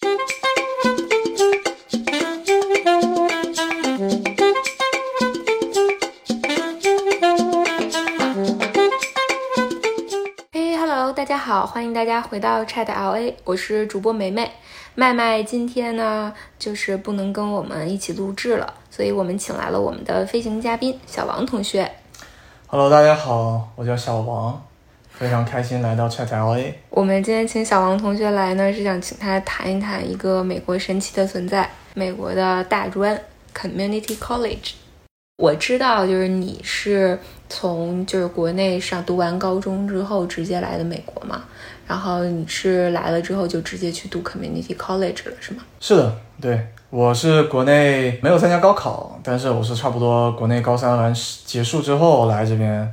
嘿，Hello，大家好，欢迎大家回到 Chat LA，我是主播梅梅。麦麦今天呢，就是不能跟我们一起录制了，所以我们请来了我们的飞行嘉宾小王同学。Hello，大家好，我叫小王，非常开心来到 Chat LA。我们今天请小王同学来呢，是想请他谈一谈一个美国神奇的存在——美国的大专 Community College。我知道，就是你是从就是国内上读完高中之后直接来的美国嘛，然后你是来了之后就直接去读 Community College 了，是吗？是的，对，我是国内没有参加高考，但是我是差不多国内高三完结束之后来这边，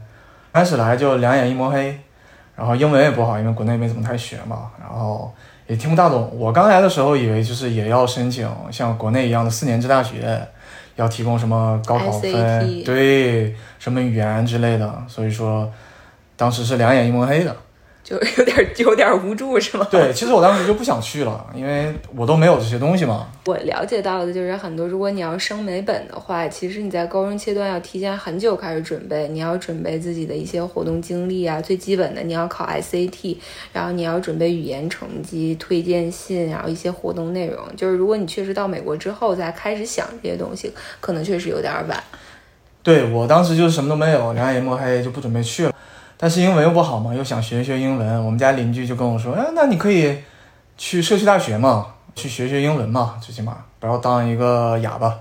开始来就两眼一抹黑，然后英文也不好，因为国内没怎么太学嘛，然后也听不大懂。我刚来的时候以为就是也要申请像国内一样的四年制大学，要提供什么高考分 SAT 对，什么语言之类的，所以说当时是两眼一抹黑的。就有点有点无助，是吗？对，其实我当时就不想去了，因为我都没有这些东西嘛。我了解到的就是很多，如果你要升美本的话，其实你在高中阶段要提前很久开始准备，你要准备自己的一些活动经历啊，最基本的你要考 SAT，然后你要准备语言成绩、推荐信，然后一些活动内容。就是如果你确实到美国之后再开始想这些东西，可能确实有点晚。对我当时就是什么都没有，两眼一抹黑就不准备去了。但是英文又不好嘛，又想学一学英文。我们家邻居就跟我说：“哎，那你可以去社区大学嘛，去学学英文嘛，最起码不要当一个哑巴。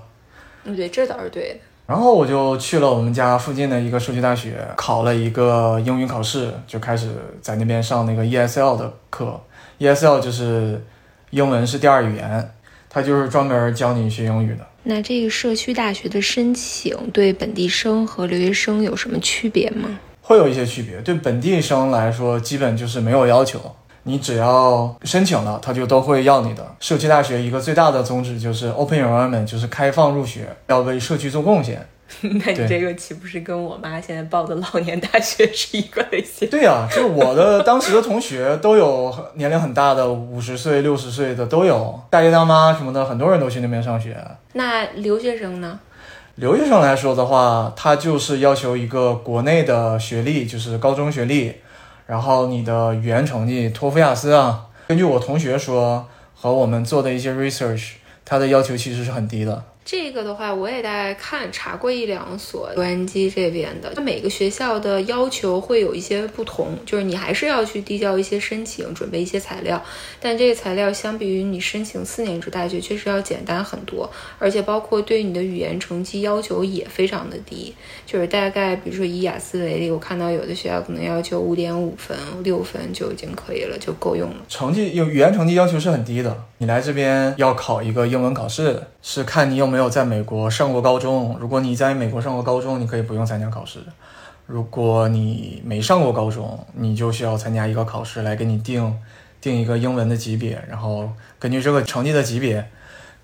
嗯，对，这倒是对的。”然后我就去了我们家附近的一个社区大学，考了一个英语考试，就开始在那边上那个 ESL 的课。ESL 就是英文是第二语言，它就是专门教你学英语的。那这个社区大学的申请对本地生和留学生有什么区别吗？会有一些区别。对本地生来说，基本就是没有要求，你只要申请了，他就都会要你的。社区大学一个最大的宗旨就是 open enrollment，就是开放入学，要为社区做贡献。那你这个岂不是跟我妈现在报的老年大学是一个类型？对呀、就我的当时的同学都有年龄很大的，五十岁、六十岁的都有，大爷大妈什么的，很多人都去那边上学。那留学生呢？留学生来说的话，他就是要求一个国内的学历，就是高中学历，然后你的语言成绩，托福、雅思啊。根据我同学说和我们做的一些 research，他的要求其实是很低的。这个的话，我也大概看查过一两所洛杉矶这边的，它每个学校的要求会有一些不同，就是你还是要去递交一些申请，准备一些材料，但这个材料相比于你申请四年制大学确实要简单很多，而且包括对你的语言成绩要求也非常的低，就是大概比如说以雅思为例，我看到有的学校可能要求五点五分、六分就已经可以了，就够用了。成绩有语言成绩要求是很低的，你来这边要考一个英文考试，是看你有没有在美国上过高中。如果你在美国上过高中，你可以不用参加考试；如果你没上过高中，你就需要参加一个考试来给你定定一个英文的级别，然后根据这个成绩的级别，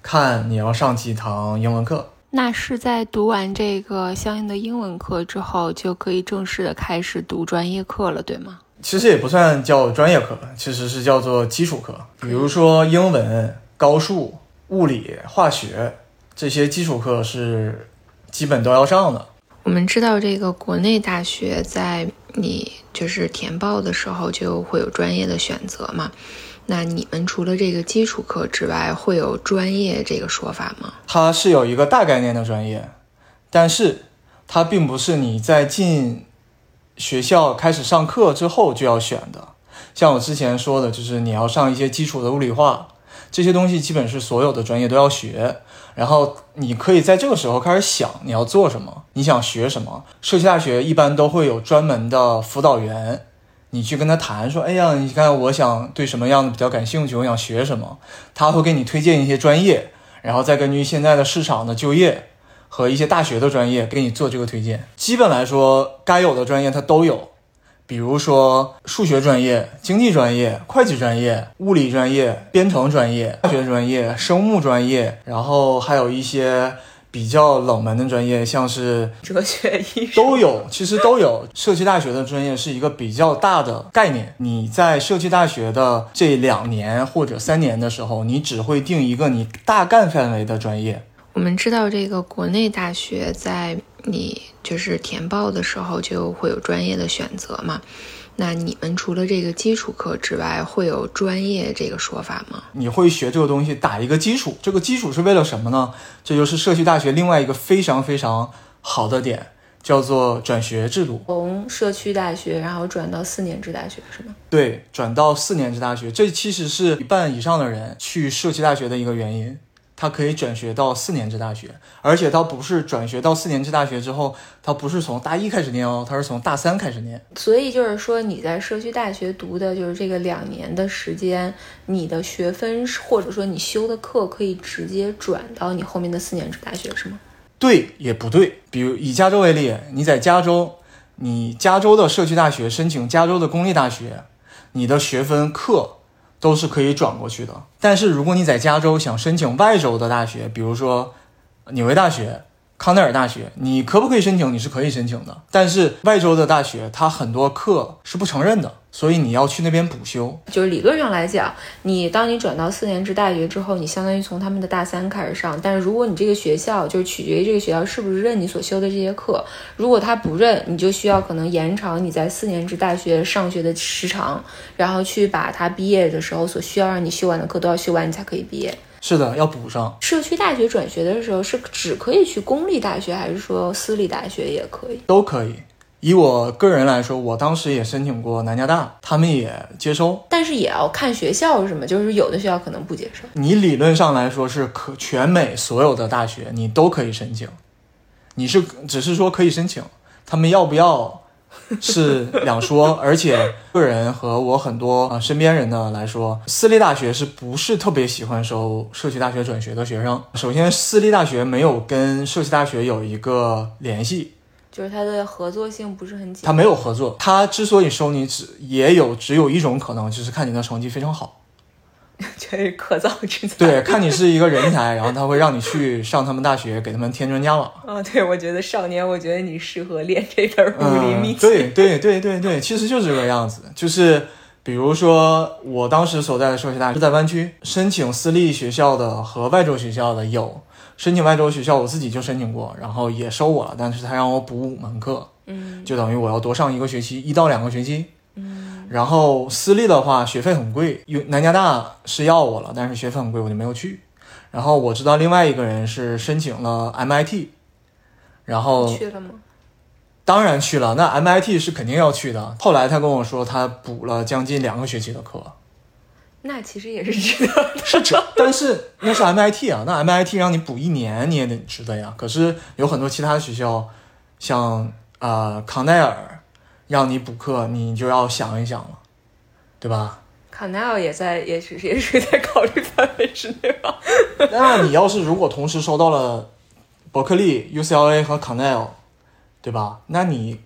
看你要上几堂英文课。那是在读完这个相应的英文课之后，就可以正式的开始读专业课了，对吗？其实也不算叫专业课，其实是叫做基础课，比如说英文、高数、物理、化学这些基础课是基本都要上的。我们知道这个国内大学在你就是填报的时候就会有专业的选择嘛。那你们除了这个基础课之外，会有专业这个说法吗？它是有一个大概念的专业，但是它并不是你在进学校开始上课之后就要选的。像我之前说的，就是你要上一些基础的物理化，这些东西基本是所有的专业都要学。然后你可以在这个时候开始想你要做什么，你想学什么。社区大学一般都会有专门的辅导员，你去跟他谈说，哎呀，你看我想对什么样的比较感兴趣，我想学什么，他会给你推荐一些专业，然后再根据现在的市场的就业和一些大学的专业给你做这个推荐。基本来说，该有的专业它都有。比如说数学专业、经济专业、会计专业、物理专业、编程专业、化学专业、生物专业，然后还有一些比较冷门的专业，像是哲学、艺术都有，其实都有。社区大学的专业是一个比较大的概念。你在社区大学的这两年或者三年的时候，你只会定一个你大概范围的专业。我们知道，这个国内大学在你就是填报的时候就会有专业的选择嘛。那你们除了这个基础课之外，会有专业这个说法吗？你会学这个东西打一个基础，这个基础是为了什么呢？这就是社区大学另外一个非常非常好的点，叫做转学制度。从社区大学然后转到四年制大学是吗？对，转到四年制大学，这其实是一半以上的人去社区大学的一个原因。他可以转学到四年制大学，而且他不是转学到四年制大学之后，他不是从大一开始念哦，他是从大三开始念。所以就是说，你在社区大学读的就是这个两年的时间，你的学分或者说你修的课可以直接转到你后面的四年制大学，是吗？对，也不对。比如以加州为例，你在加州，你加州的社区大学申请加州的公立大学，你的学分课。都是可以转过去的，但是如果你在加州想申请外州的大学，比如说纽约大学。康奈尔大学，你可不可以申请？你是可以申请的，但是外州的大学，它很多课是不承认的，所以你要去那边补修。就是理论上来讲，你当你转到四年制大学之后，你相当于从他们的大三开始上。但是如果你这个学校就是取决于这个学校是不是认你所修的这些课，如果他不认，你就需要可能延长你在四年制大学上学的时长，然后去把他毕业的时候所需要让你修完的课都要修完，你才可以毕业。是的，要补上。社区大学转学的时候是只可以去公立大学，还是说私立大学也可以？都可以。以我个人来说，我当时也申请过南加大，他们也接收，但是也要看学校是吗？就是有的学校可能不接受。你理论上来说是可全美所有的大学你都可以申请，你是只是说可以申请，他们要不要？是两说，而且个人和我很多啊身边人呢来说，私立大学是不是特别喜欢收社区大学转学的学生？首先，私立大学没有跟社区大学有一个联系，就是它的合作性不是很紧。它没有合作，它之所以收你，只也有只有一种可能，就是看你的成绩非常好。就是可造之材。对，看你是一个人才，然后他会让你去上他们大学，给他们添砖加瓦。哦，对，我觉得少年，我觉得你适合练这份武林秘籍。对，对，对，对，对，其实就是这个样子。就是比如说，我当时所在的社区大学是在湾区，申请私立学校的和外州学校的有，申请外州学校我自己就申请过，然后也收我了，但是他让我补五门课，嗯，就等于我要多上一个学期，一到两个学期。然后私立的话，学费很贵。有南加大是要我了，但是学费很贵，我就没有去。然后我知道另外一个人是申请了 MIT，然后去了吗？当然去了。那 MIT 是肯定要去的。后来他跟我说，他补了将近两个学期的课。那其实也是值得，是值。但是那是 MIT 啊，那 MIT 让你补一年，你也得值得呀。可是有很多其他学校，像啊康奈尔。让你补课，你就要想一想了，对吧？卡奈尔也在，也是也是在考虑范围之内吧。那你要是如果同时收到了伯克利、UCLA 和卡奈尔，对吧？那你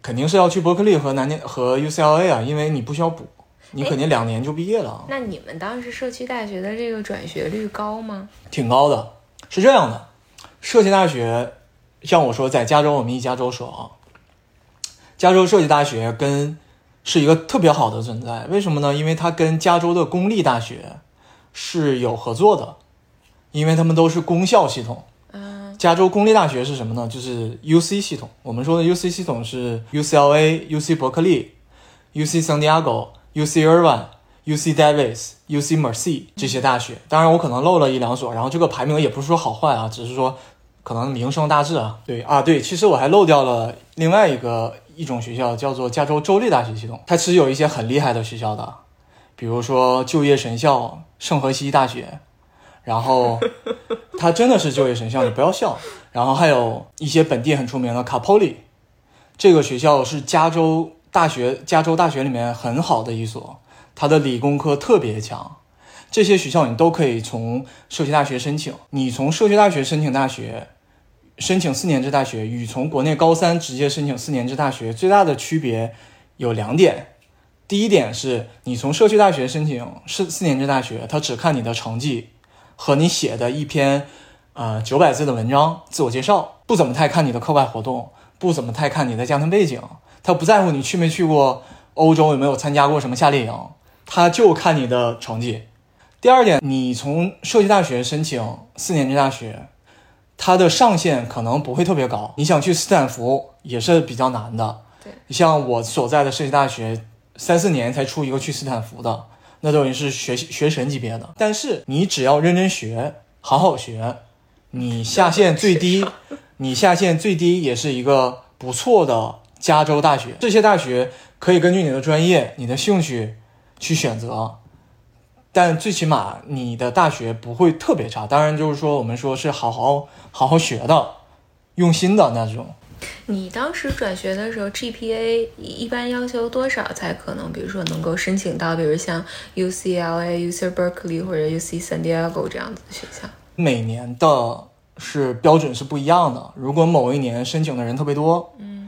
肯定是要去伯克利和南年和 UCLA 啊，因为你不需要补，你肯定两年就毕业了。那你们当时社区大学的这个转学率高吗？挺高的，是这样的，社区大学，像我说，在加州，我们一加州说啊。加州设计大学跟是一个特别好的存在，为什么呢？因为它跟加州的公立大学是有合作的，因为他们都是公校系统。嗯，加州公立大学是什么呢？就是 U C 系统。我们说的 U C 系统是 U C L A、U C 伯克利、U C San Diego、U C Irvine、U C Davis、U C Mercy 这些大学。当然，我可能漏了一两所，然后这个排名也不是说好坏啊，只是说可能名声大志啊。对啊，对，其实我还漏掉了另外一个。一种学校叫做加州州立大学系统，它其实有一些很厉害的学校的，比如说就业神校圣荷西大学，然后 它真的是就业神校，你不要笑。然后还有一些本地很出名的卡普里，这个学校是加州大学加州大学里面很好的一所，它的理工科特别强。这些学校你都可以从社区大学申请，你从社区大学申请大学。申请四年制大学与从国内高三直接申请四年制大学最大的区别有两点。第一点是你从社区大学申请四四年制大学，他只看你的成绩和你写的一篇，呃九百字的文章自我介绍，不怎么太看你的课外活动，不怎么太看你的家庭背景，他不在乎你去没去过欧洲，有没有参加过什么夏令营，他就看你的成绩。第二点，你从社区大学申请四年制大学，它的上限可能不会特别高。你想去斯坦福也是比较难的。对，像我所在的社区大学，三四年才出一个去斯坦福的，那等于是学学神级别的。但是你只要认真学，好好学，你下限最低，你下限最低也是一个不错的加州大学。这些大学可以根据你的专业、你的兴趣去选择。但最起码你的大学不会特别差，当然就是说我们说是好好好好学的，用心的那种。你当时转学的时候，GPA 一般要求多少才可能，比如说能够申请到，比如像 UCLA、UC Berkeley 或者 UC San Diego 这样子的学校？每年的是标准是不一样的。如果某一年申请的人特别多，嗯。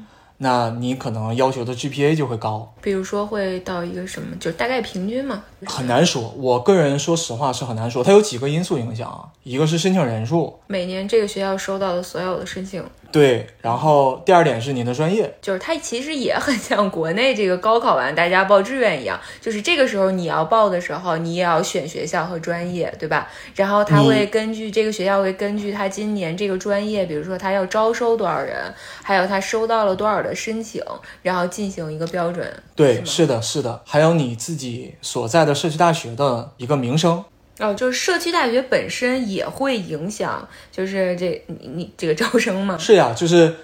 那你可能要求的 GPA 就会高，比如说会到一个什么，就大概平均嘛？很难说，我个人说实话是很难说，它有几个因素影响啊，一个是申请人数，每年这个学校收到的所有的申请。对，然后第二点是你的专业，就是它其实也很像国内这个高考完大家报志愿一样，就是这个时候你要报的时候，你也要选学校和专业，对吧？然后他会根据这个学校会根据他今年这个专业，比如说他要招收多少人，还有他收到了多少的申请，然后进行一个标准。对，是的，是的，还有你自己所在的社区大学的一个名声。哦，就是社区大学本身也会影响，就是这你你这个招生吗？是呀，就是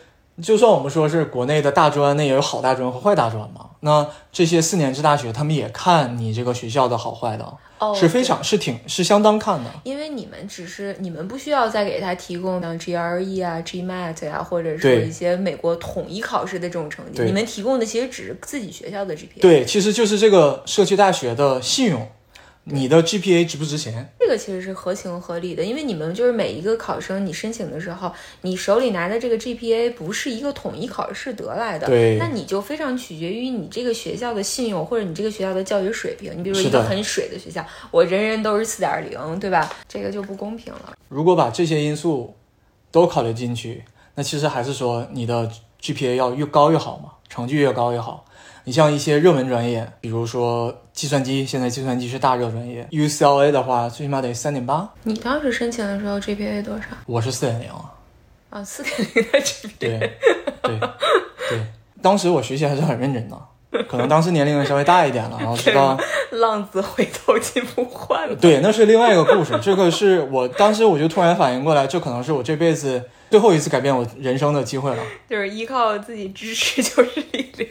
就算我们说是国内的大专，那也有好大专和坏大专嘛。那这些四年制大学，他们也看你这个学校的好坏的，是非常是挺是相当看的。因为你们只是你们不需要再给他提供像 GRE 啊、GMAT 啊，或者是一些美国统一考试的这种成绩，你们提供的其实只是自己学校的 GPA。对，其实就是这个社区大学的信用。你的 GPA 值不值钱？这个其实是合情合理的，因为你们就是每一个考生，你申请的时候，你手里拿的这个 GPA 不是一个统一考试得来的，对，那你就非常取决于你这个学校的信用或者你这个学校的教育水平。你比如说一个很水的学校，我人人都是四点零，对吧？这个就不公平了。如果把这些因素都考虑进去，那其实还是说你的 GPA 要越高越好嘛，成绩越高越好。你像一些热门专业，比如说计算机，现在计算机是大热专业。UCLA 的话，最起码得三点八。你当时申请的时候 GPA 多少？我是四点零啊。啊，四点零的 GPA。对对对，当时我学习还是很认真的，可能当时年龄稍微大一点了，然后知道 浪子回头金不换。对，那是另外一个故事。这个是我当时我就突然反应过来，这可能是我这辈子最后一次改变我人生的机会了。就是依靠自己知识就是力量。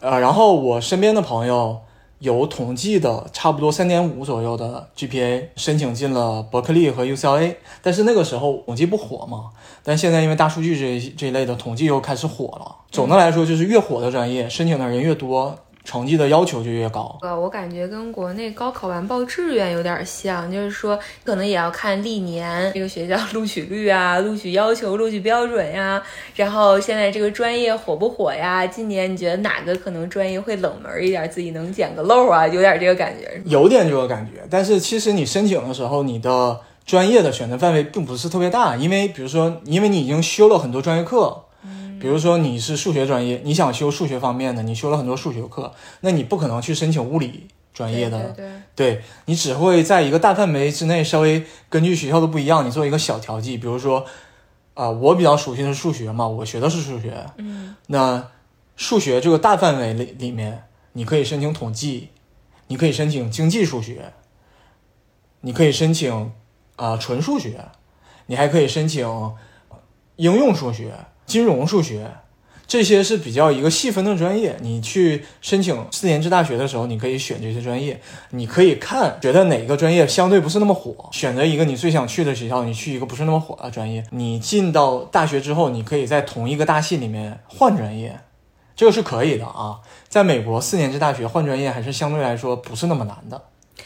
呃，然后我身边的朋友有统计的，差不多三点五左右的 GPA 申请进了伯克利和 UCLA，但是那个时候统计不火嘛，但现在因为大数据这这一类的统计又开始火了。总的来说，就是越火的专业，申请的人越多。成绩的要求就越高。呃，我感觉跟国内高考完报志愿有点像，就是说可能也要看历年这个学校录取率啊、录取要求、录取标准呀，然后现在这个专业火不火呀？今年你觉得哪个可能专业会冷门一点，自己能捡个漏啊？有点这个感觉。有点这个感觉，但是其实你申请的时候，你的专业的选择范围并不是特别大，因为比如说，因为你已经修了很多专业课。比如说你是数学专业，你想修数学方面的，你修了很多数学课，那你不可能去申请物理专业的，对你只会在一个大范围之内，稍微根据学校的不一样，你做一个小调剂。比如说，啊，我比较熟悉的是数学嘛，我学的是数学，嗯，那数学这个大范围里里面，你可以申请统计，你可以申请经济数学，你可以申请啊纯数学，你还可以申请应用数学。金融数学，这些是比较一个细分的专业。你去申请四年制大学的时候，你可以选这些专业。你可以看，觉得哪个专业相对不是那么火，选择一个你最想去的学校，你去一个不是那么火的专业。你进到大学之后，你可以在同一个大系里面换专业，这个是可以的啊。在美国，四年制大学换专业还是相对来说不是那么难的。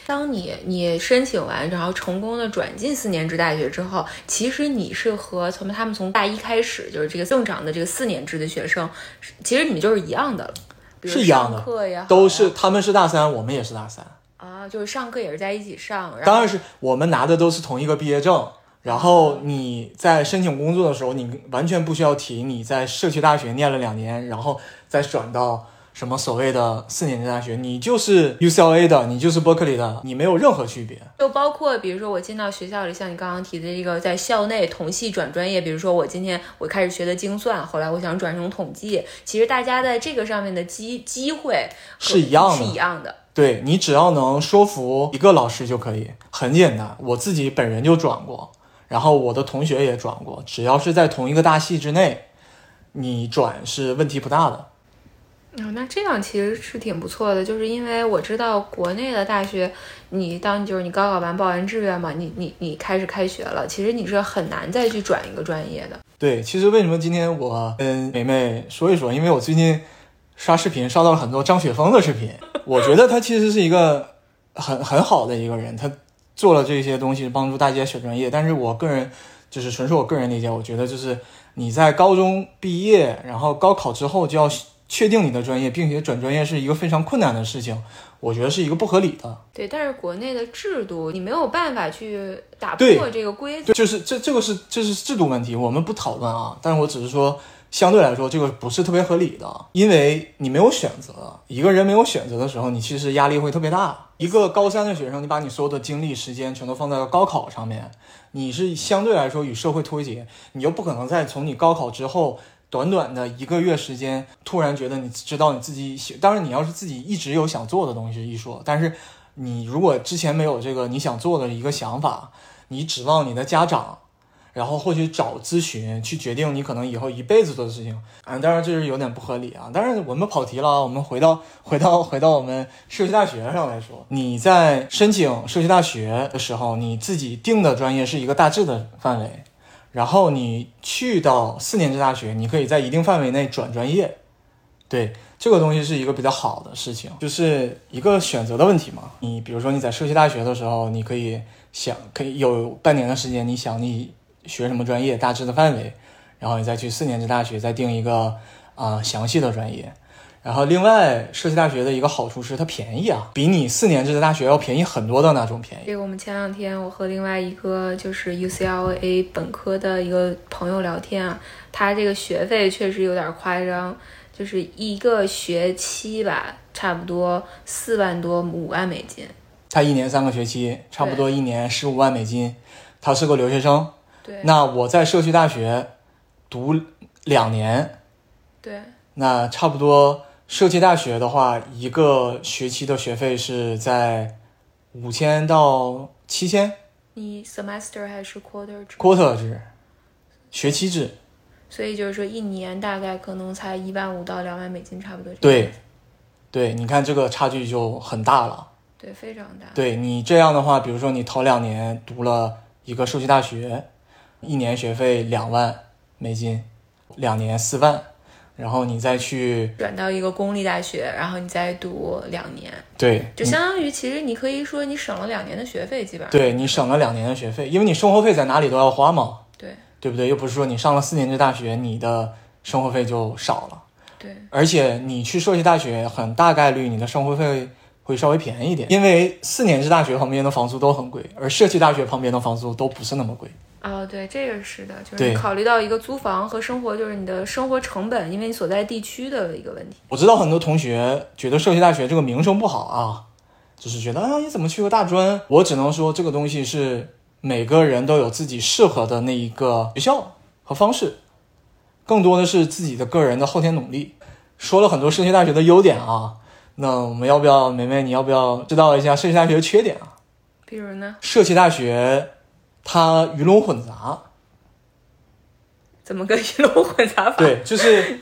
当你你申请完，然后成功的转进四年制大学之后，其实你是和从他们从大一开始就是这个正常的这个四年制的学生，其实你们就是一样的了，是一样的，课呀，都是他们是大三，我们也是大三。啊，就是上课也是在一起上，当然是我们拿的都是同一个毕业证，然后你在申请工作的时候，你完全不需要提你在社区大学念了两年，然后再转到什么所谓的四年制大学，你就是 UCLA 的，你就是 Berkeley 的，你没有任何区别。就包括比如说我进到学校里，像你刚刚提的这个在校内同系转专业，比如说我今天我开始学的精算，后来我想转成统计，其实大家在这个上面的机机会是一样的是一样的。对你只要能说服一个老师就可以，很简单。我自己本人就转过，然后我的同学也转过，只要是在同一个大系之内，你转是问题不大的。哦，那这样其实是挺不错的，就是因为我知道国内的大学，你当就是你高考完报完志愿嘛，你你你开始开学了，其实你是很难再去转一个专业的。对，其实为什么今天我跟梅梅说一说？因为我最近刷视频刷到了很多张雪峰的视频，我觉得他其实是一个很很好的一个人，他做了这些东西帮助大家选专业。但是我个人就是纯属我个人理解，我觉得就是你在高中毕业，然后高考之后就要确定你的专业，并且转专业是一个非常困难的事情，我觉得是一个不合理的。对，但是国内的制度你没有办法去打破这个规则。就就是这这个是这是制度问题，我们不讨论啊。但是我只是说，相对来说，这个不是特别合理的，因为你没有选择。一个人没有选择的时候，你其实压力会特别大。一个高三的学生，你把你所有的精力、时间全都放在了高考上面，你是相对来说与社会脱节，你又不可能再从你高考之后。短短的一个月时间，突然觉得你知道你自己喜，当然你要是自己一直有想做的东西是一说，但是你如果之前没有这个你想做的一个想法，你指望你的家长，然后或许找咨询去决定你可能以后一辈子做的事情，啊，当然这是有点不合理啊。但是我们跑题了啊，我们回到回到回到我们社区大学上来说，你在申请社区大学的时候，你自己定的专业是一个大致的范围。然后你去到四年制大学，你可以在一定范围内转专业，对这个东西是一个比较好的事情，就是一个选择的问题嘛。你比如说你在社区大学的时候，你可以想可以有半年的时间，你想你学什么专业，大致的范围，然后你再去四年制大学再定一个啊、详细的专业。然后另外，社区大学的一个好处是它便宜啊，比你四年制的大学要便宜很多的那种便宜。这个我们前两天我和另外一个就是 UCLA 本科的一个朋友聊天啊，他这个学费确实有点夸张，就是一个学期吧，差不多四万多五万美金。他一年三个学期，差不多一年十五万美金。他是个留学生。对那我在社区大学读两年，对，那差不多社区大学的话，一个学期的学费是在五千到七千你 semester 还是 quarter 制？，quarter 制，学期制。所以就是说一年大概可能才一万五到两万美金，差不多。对，对，你看这个差距就很大了。对，非常大。对你这样的话，比如说你头两年读了一个社区大学，一年学费两万美金，两年四万，然后你再去转到一个公立大学，然后你再读两年，对，就相当于其实你可以说你省了两年的学费，基本上。对你省了两年的学费，因为你生活费在哪里都要花嘛，对对不对？又不是说你上了四年制大学，你的生活费就少了，对而且你去社区大学，很大概率你的生活费会稍微便宜一点，因为四年制大学旁边的房租都很贵，而社区大学旁边的房租都不是那么贵。哦，对，这个是的，就是你考虑到一个租房和生活，就是你的生活成本，因为你所在地区的一个问题。我知道很多同学觉得社区大学这个名声不好啊，就是觉得啊你怎么去个大专？我只能说这个东西是每个人都有自己适合的那一个学校和方式，更多的是自己的个人的后天努力。说了很多社区大学的优点啊，那我们要不要梅梅你要不要知道一下社区大学的缺点啊？比如呢，社区大学它鱼龙混杂，怎么个鱼龙混杂法？对，就是，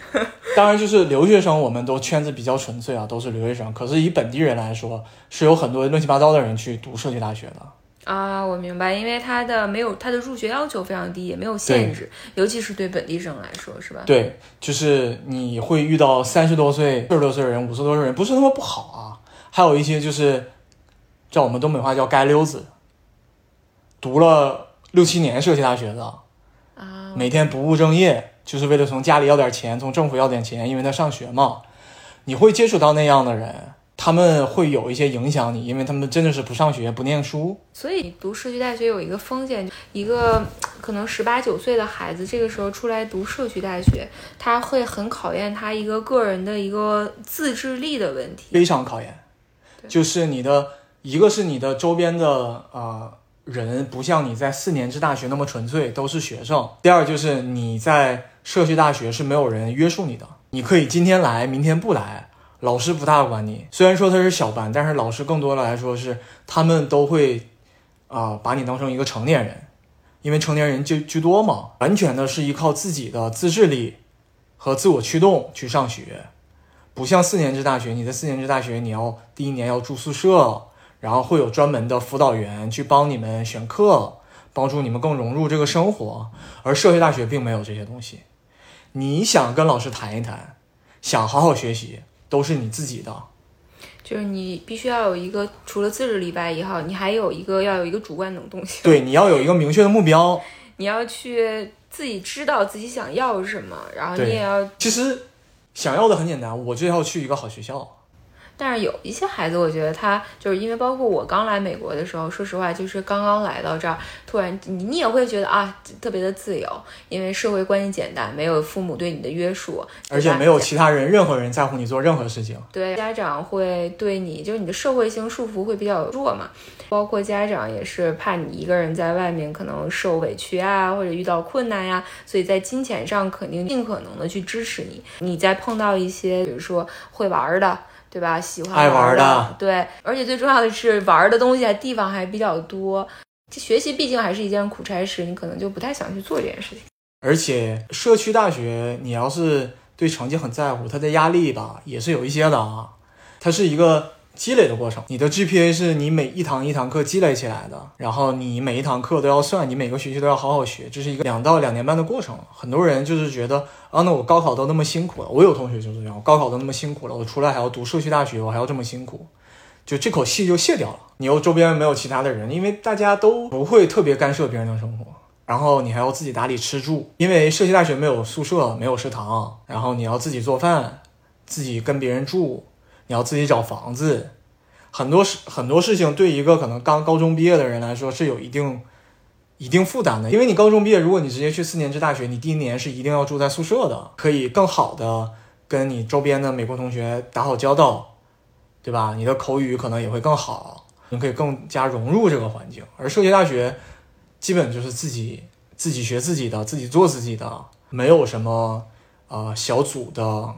当然就是留学生，我们都圈子比较纯粹啊，都是留学生。可是以本地人来说，是有很多乱七八糟的人去读设计大学的。啊，我明白，因为他的没有他的入学要求非常低，也没有限制，尤其是对本地生来说，是吧？对，就是你会遇到三十多岁、四十多岁的人、五十多岁的人，不是那么不好啊。还有一些就是，叫我们东北话叫“街溜子”，读了六七年社区大学的，啊，每天不务正业，就是为了从家里要点钱，从政府要点钱，因为他上学嘛。你会接触到那样的人，他们会有一些影响你，因为他们真的是不上学不念书。所以读社区大学有一个风险，一个可能十八九岁的孩子，这个时候出来读社区大学，他会很考验他一个个人的一个自制力的问题，非常考验。就是你的一个是你的周边的呃人不像你在四年制大学那么纯粹，都是学生。第二就是你在社区大学是没有人约束你的，你可以今天来，明天不来，老师不大管你。虽然说他是小班，但是老师更多的来说是他们都会啊、把你当成一个成年人，因为成年人就居多嘛，完全的是依靠自己的自制力和自我驱动去上学。不像四年制大学，你在四年制大学，你要第一年要住宿舍，然后会有专门的辅导员去帮你们选课，帮助你们更融入这个生活。而社会大学并没有这些东西，你想跟老师谈一谈，想好好学习，都是你自己的。就是你必须要有一个除了自制力外也好，你还有一个要有一个主观能动性，对，你要有一个明确的目标。你要去自己知道自己想要什么，然后你也要其实想要的很简单，我就要去一个好学校。但是有一些孩子，我觉得他就是因为包括我刚来美国的时候，说实话，就是刚刚来到这儿，突然你你也会觉得啊，特别的自由，因为社会关系简单，没有父母对你的约束，而且没有其他人，任何人在乎你做任何事情。对家长会对你，就是你的社会性束缚会比较弱嘛，包括家长也是怕你一个人在外面可能受委屈啊，或者遇到困难呀、所以在金钱上肯定尽可能的去支持你。你再碰到一些，比如说会玩儿的。对吧？喜欢爱玩的，对，而且最重要的是玩的东西还地方还比较多。这学习毕竟还是一件苦差事，你可能就不太想去做这件事情。而且社区大学，你要是对成绩很在乎，它的压力吧也是有一些的啊。它是一个积累的过程，你的 GPA 是你每一堂一堂课积累起来的，然后你每一堂课都要算，你每个学期都要好好学，这是一个两到两年半的过程。很多人就是觉得啊，那我高考都那么辛苦了，我有同学就是这样，我高考都那么辛苦了，我出来还要读社区大学，我还要这么辛苦。就这口气就泄掉了，你又周边没有其他的人，因为大家都不会特别干涉别人的生活，然后你还要自己打理吃住，因为社区大学没有宿舍，没有食堂，然后你要自己做饭，自己跟别人住，你要自己找房子，很多事很多事情对一个可能刚高中毕业的人来说是有一定一定负担的，因为你高中毕业，如果你直接去四年制大学，你第一年是一定要住在宿舍的，可以更好的跟你周边的美国同学打好交道，对吧？你的口语可能也会更好，你可以更加融入这个环境。而社区大学基本就是自己自己学自己的，自己做自己的，没有什么呃小组的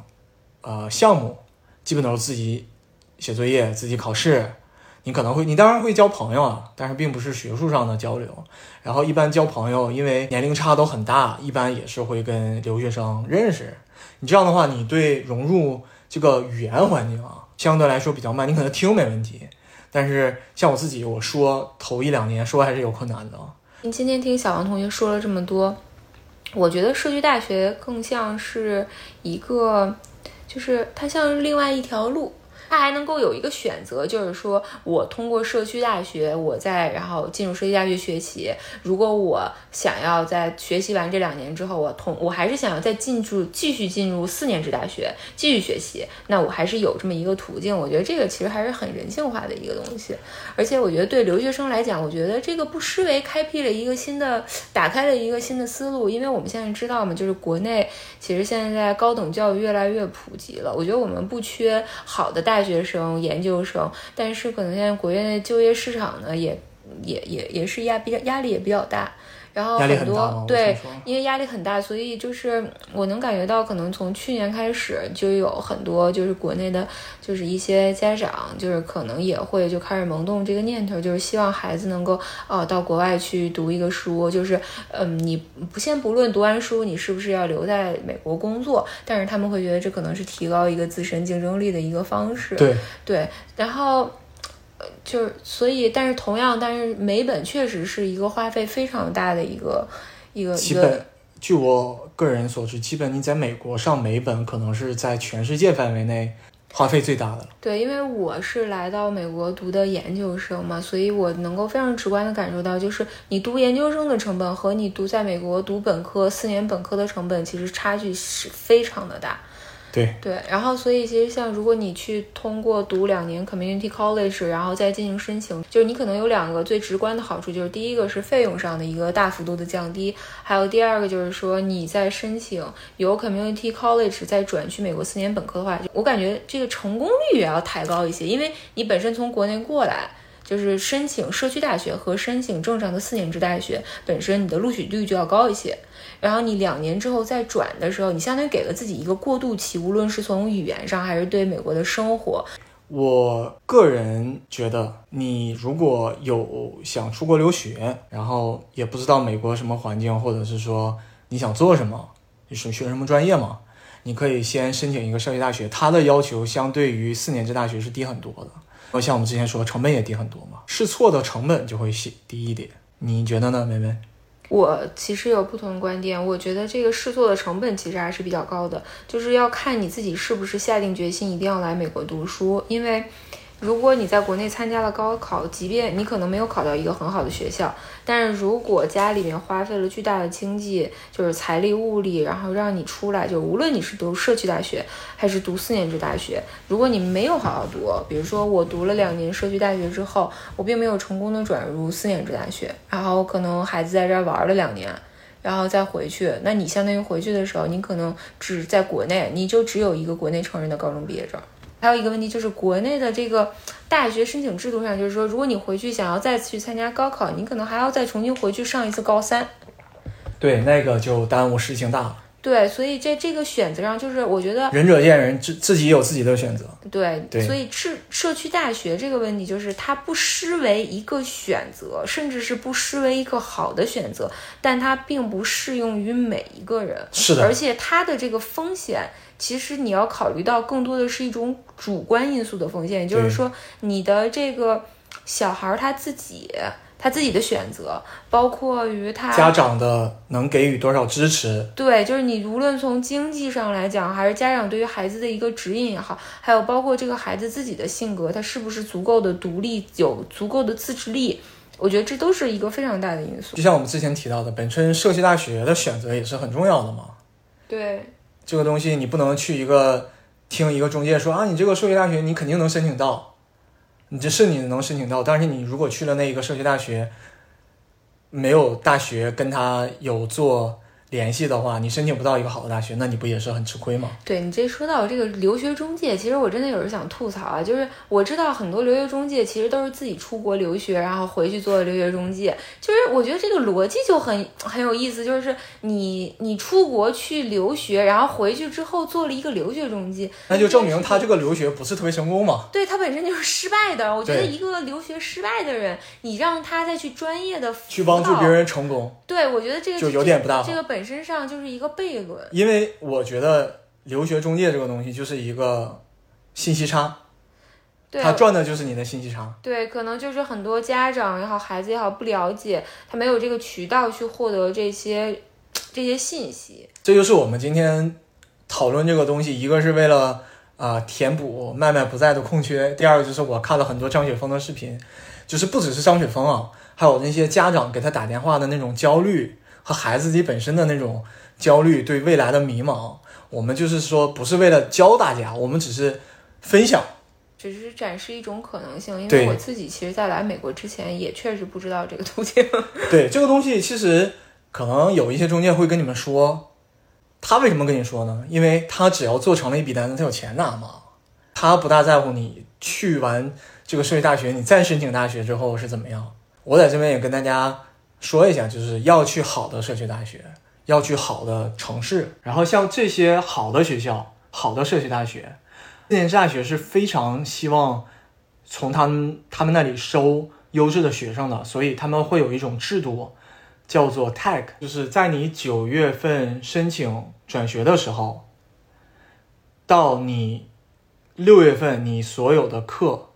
呃项目，基本都是自己写作业、自己考试。你可能会，你当然会交朋友啊，但是并不是学术上的交流。然后一般交朋友，因为年龄差都很大，一般也是会跟留学生认识。你这样的话，你对融入这个语言环境啊，相对来说比较慢。你可能听没问题，但是像我自己，我说头一两年说还是有困难的。你今天听小王同学说了这么多，我觉得社区大学更像是一个，就是它像另外一条路。他还能够有一个选择，就是说我通过社区大学，我再然后进入社区大学学习。如果我想要在学习完这两年之后，我同我还是想要再进入继续进入四年制大学继续学习，那我还是有这么一个途径。我觉得这个其实还是很人性化的一个东西，而且我觉得对留学生来讲，我觉得这个不失为开辟了一个新的、打开了一个新的思路。因为我们现在知道嘛，就是国内其实现在高等教育越来越普及了，我觉得我们不缺好的大学生、研究生，但是可能现在国内的就业市场呢，也也也也是压比较压力也比较大。然后很多对，因为压力很大，所以就是我能感觉到，可能从去年开始就有很多就是国内的，就是一些家长，就是可能也会就开始萌动这个念头，就是希望孩子能够呃到国外去读一个书，就是嗯你不先不论读完书你是不是要留在美国工作，但是他们会觉得这可能是提高一个自身竞争力的一个方式。对，对，然后呃就是所以，但是同样，但是美本确实是一个花费非常大的一个一个一个基本据我个人所知，基本你在美国上美本，可能是在全世界范围内花费最大的了。对，因为我是来到美国读的研究生嘛，所以我能够非常直观的感受到，就是你读研究生的成本和你读在美国读本科四年本科的成本，其实差距是非常的大。对对，然后所以其实像如果你去通过读两年 community college，然后再进行申请，就是你可能有两个最直观的好处，就是第一个是费用上的一个大幅度的降低，还有第二个就是说你在申请由 community college 再转去美国四年本科的话，我感觉这个成功率也要抬高一些，因为你本身从国内过来。就是申请社区大学和申请正常的四年制大学，本身你的录取率就要高一些。然后你两年之后再转的时候，你相当于给了自己一个过渡期，无论是从语言上还是对美国的生活。我个人觉得，你如果有想出国留学，然后也不知道美国什么环境，或者是说你想做什么，你是学什么专业嘛，你可以先申请一个社区大学，它的要求相对于四年制大学是低很多的。像我们之前说，成本也低很多嘛，试错的成本就会低一点。你觉得呢，妹妹？我其实有不同的观点，我觉得这个试错的成本其实还是比较高的，就是要看你自己是不是下定决心一定要来美国读书，因为。如果你在国内参加了高考，即便你可能没有考到一个很好的学校，但是如果家里面花费了巨大的经济，就是财力物力，然后让你出来，就无论你是读社区大学还是读四年制大学，如果你没有好好读，比如说我读了两年社区大学之后，我并没有成功的转入四年制大学，然后可能孩子在这儿玩了两年，然后再回去，那你相当于回去的时候，你可能只在国内，你就只有一个国内成人的高中毕业证。还有一个问题就是，国内的这个大学申请制度上，就是说，如果你回去想要再次去参加高考，你可能还要再重新回去上一次高三。对，那个就耽误事情大了。对，所以在这个选择上，就是我觉得仁者见仁，自自己有自己的选择。对，对，所以社社区大学这个问题，就是它不失为一个选择，甚至是不失为一个好的选择，但它并不适用于每一个人。是的，而且它的这个风险。其实你要考虑到更多的是一种主观因素的风险，也就是说，你的这个小孩他自己他自己的选择，包括于他家长的能给予多少支持。对，就是你无论从经济上来讲，还是家长对于孩子的一个指引也好，还有包括这个孩子自己的性格，他是不是足够的独立，有足够的自制力，我觉得这都是一个非常大的因素。就像我们之前提到的，本身社区大学的选择也是很重要的嘛。对。这个东西你不能去一个听一个中介说啊，你这个社区大学你肯定能申请到，你这是你能申请到，但是你如果去了那一个社区大学，没有大学跟他有做。联系的话，你申请不到一个好的大学，那你不也是很吃亏吗？对你这说到这个留学中介，其实我真的有时想吐槽啊，就是我知道很多留学中介其实都是自己出国留学，然后回去做留学中介，就是我觉得这个逻辑就很很有意思，就是你你出国去留学，然后回去之后做了一个留学中介，那就证明他这个留学不是特别成功嘛？对他本身就是失败的。我觉得一个留学失败的人，你让他再去专业的去帮助别人成功，对我觉得这个就有点不大好。这个本身上就是一个悖论，因为我觉得留学中介这个东西就是一个信息差，他赚的就是你的信息差。对，可能就是很多家长也好，孩子也好，不了解，他没有这个渠道去获得这些这些信息。这就是我们今天讨论这个东西，一个是为了啊填补麦麦不在的空缺，第二个就是我看了很多张雪峰的视频，就是不只是张雪峰啊，还有那些家长给他打电话的那种焦虑。和孩子自己本身的那种焦虑，对未来的迷茫，我们就是说，不是为了教大家，我们只是分享，只是展示一种可能性。因为我自己其实，在来美国之前，也确实不知道这个途径。对这个东西，其实可能有一些中介会跟你们说，他为什么跟你说呢？因为他只要做成了一笔单子，他有钱拿嘛，他不大在乎你去完这个社区大学，你再申请大学之后是怎么样。我在这边也跟大家。说一下，就是要去好的社区大学，要去好的城市，然后像这些好的学校、好的社区大学，四年制大学是非常希望从他们他们那里收优质的学生的，所以他们会有一种制度，叫做 tag，就是在你九月份申请转学的时候，到你六月份你所有的课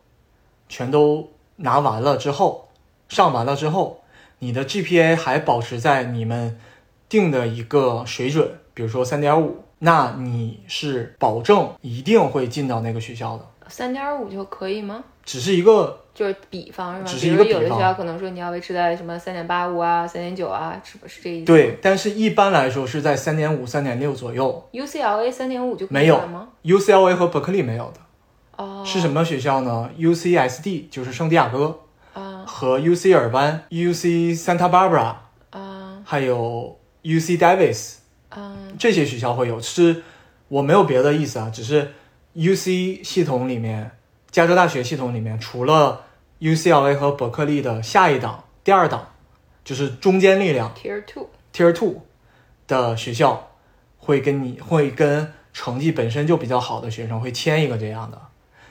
全都拿完了之后，上完了之后。你的 GPA 还保持在你们定的一个水准，比如说三点五，那你是保证一定会进到那个学校的。三点五就可以吗？只是一个就是比方是吧？只是一个比如有的学校可能说你要维持在什么三点八五啊、三点九啊，是不是这意思？对，但是一般来说是在三点五、三点六左右。，UCLA 三点五就可以没有吗？UCLA 和伯克利没有的，哦，是什么学校呢？UCSD 就是圣地亚哥啊和 UC 尔湾、UC Santa Barbara，啊还有 UC Davis 啊这些学校会有。是我没有别的意思啊，只是 UC 系统里面，加州大学系统里面，除了 UCLA 和伯克利的下一档、第二档，就是中间力量。，Tier Two，Tier Two 的学校会跟你会跟成绩本身就比较好的学生会签一个这样的，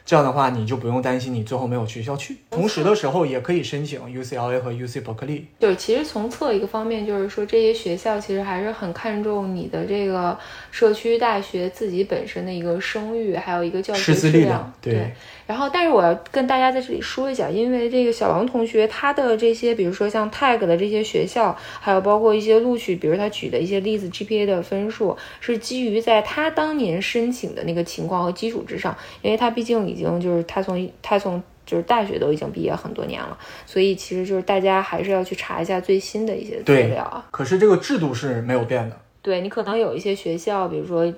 这样的话你就不用担心你最后没有学校去。同时的时候也可以申请 UCLA 和 UC 伯克利。就是其实从侧一个方面，就是说这些学校其实还是很看重你的这个社区大学自己本身的一个声誉，还有一个教学师资质量力量。对，然后，但是我要跟大家在这里说一下，因为这个小王同学他的这些，比如说像 Tag 的这些学校，还有包括一些录取，比如他举的一些例子 GPA 的分数，是基于在他当年申请的那个情况和基础之上，因为他毕竟已经就是他从他从就是大学都已经毕业很多年了，所以其实就是大家还是要去查一下最新的一些资料啊。可是这个制度是没有变的。对你可能有一些学校，比如说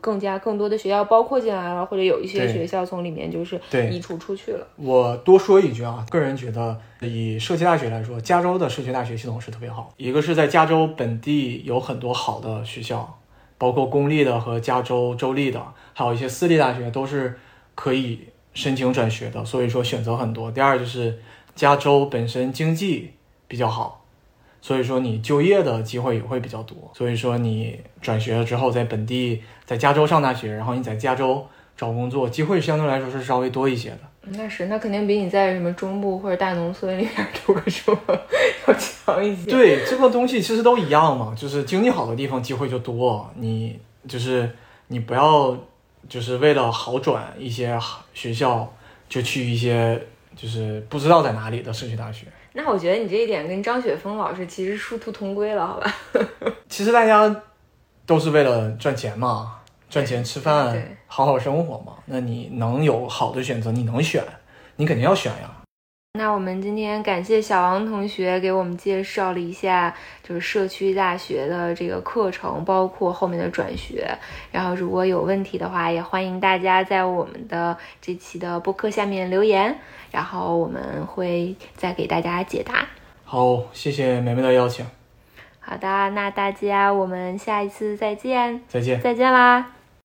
更加更多的学校包括进来了，或者有一些学校从里面就是移除出去了。我多说一句啊，个人觉得以社区大学来说，加州的社区大学系统是特别好。一个是在加州本地有很多好的学校，包括公立的和加州州立的，还有一些私立大学都是可以申请转学的，所以说选择很多。第二就是加州本身经济比较好。所以说你就业的机会也会比较多，所以说你转学了之后，在本地在加州上大学，然后你在加州找工作，机会相对来说是稍微多一些的。那是，那肯定比你在什么中部或者大农村里面读个书要 强一些。，对，这个东西其实都一样嘛，就是经济好的地方机会就多，你就是你不要就是为了好转一些学校就去一些就是不知道在哪里的社区大学。那我觉得你这一点跟张雪峰老师其实殊途同归了，好吧？其实大家都是为了赚钱嘛，赚钱吃饭对，好好生活嘛。那你能有好的选择，你能选，你肯定要选呀。那我们今天感谢小王同学给我们介绍了一下，就是社区大学的这个课程，包括后面的转学。然后如果有问题的话，也欢迎大家在我们的这期的播客下面留言，然后我们会再给大家解答。好，谢谢梅梅的邀请，好的，那大家我们下一次再见，再见。再见啦。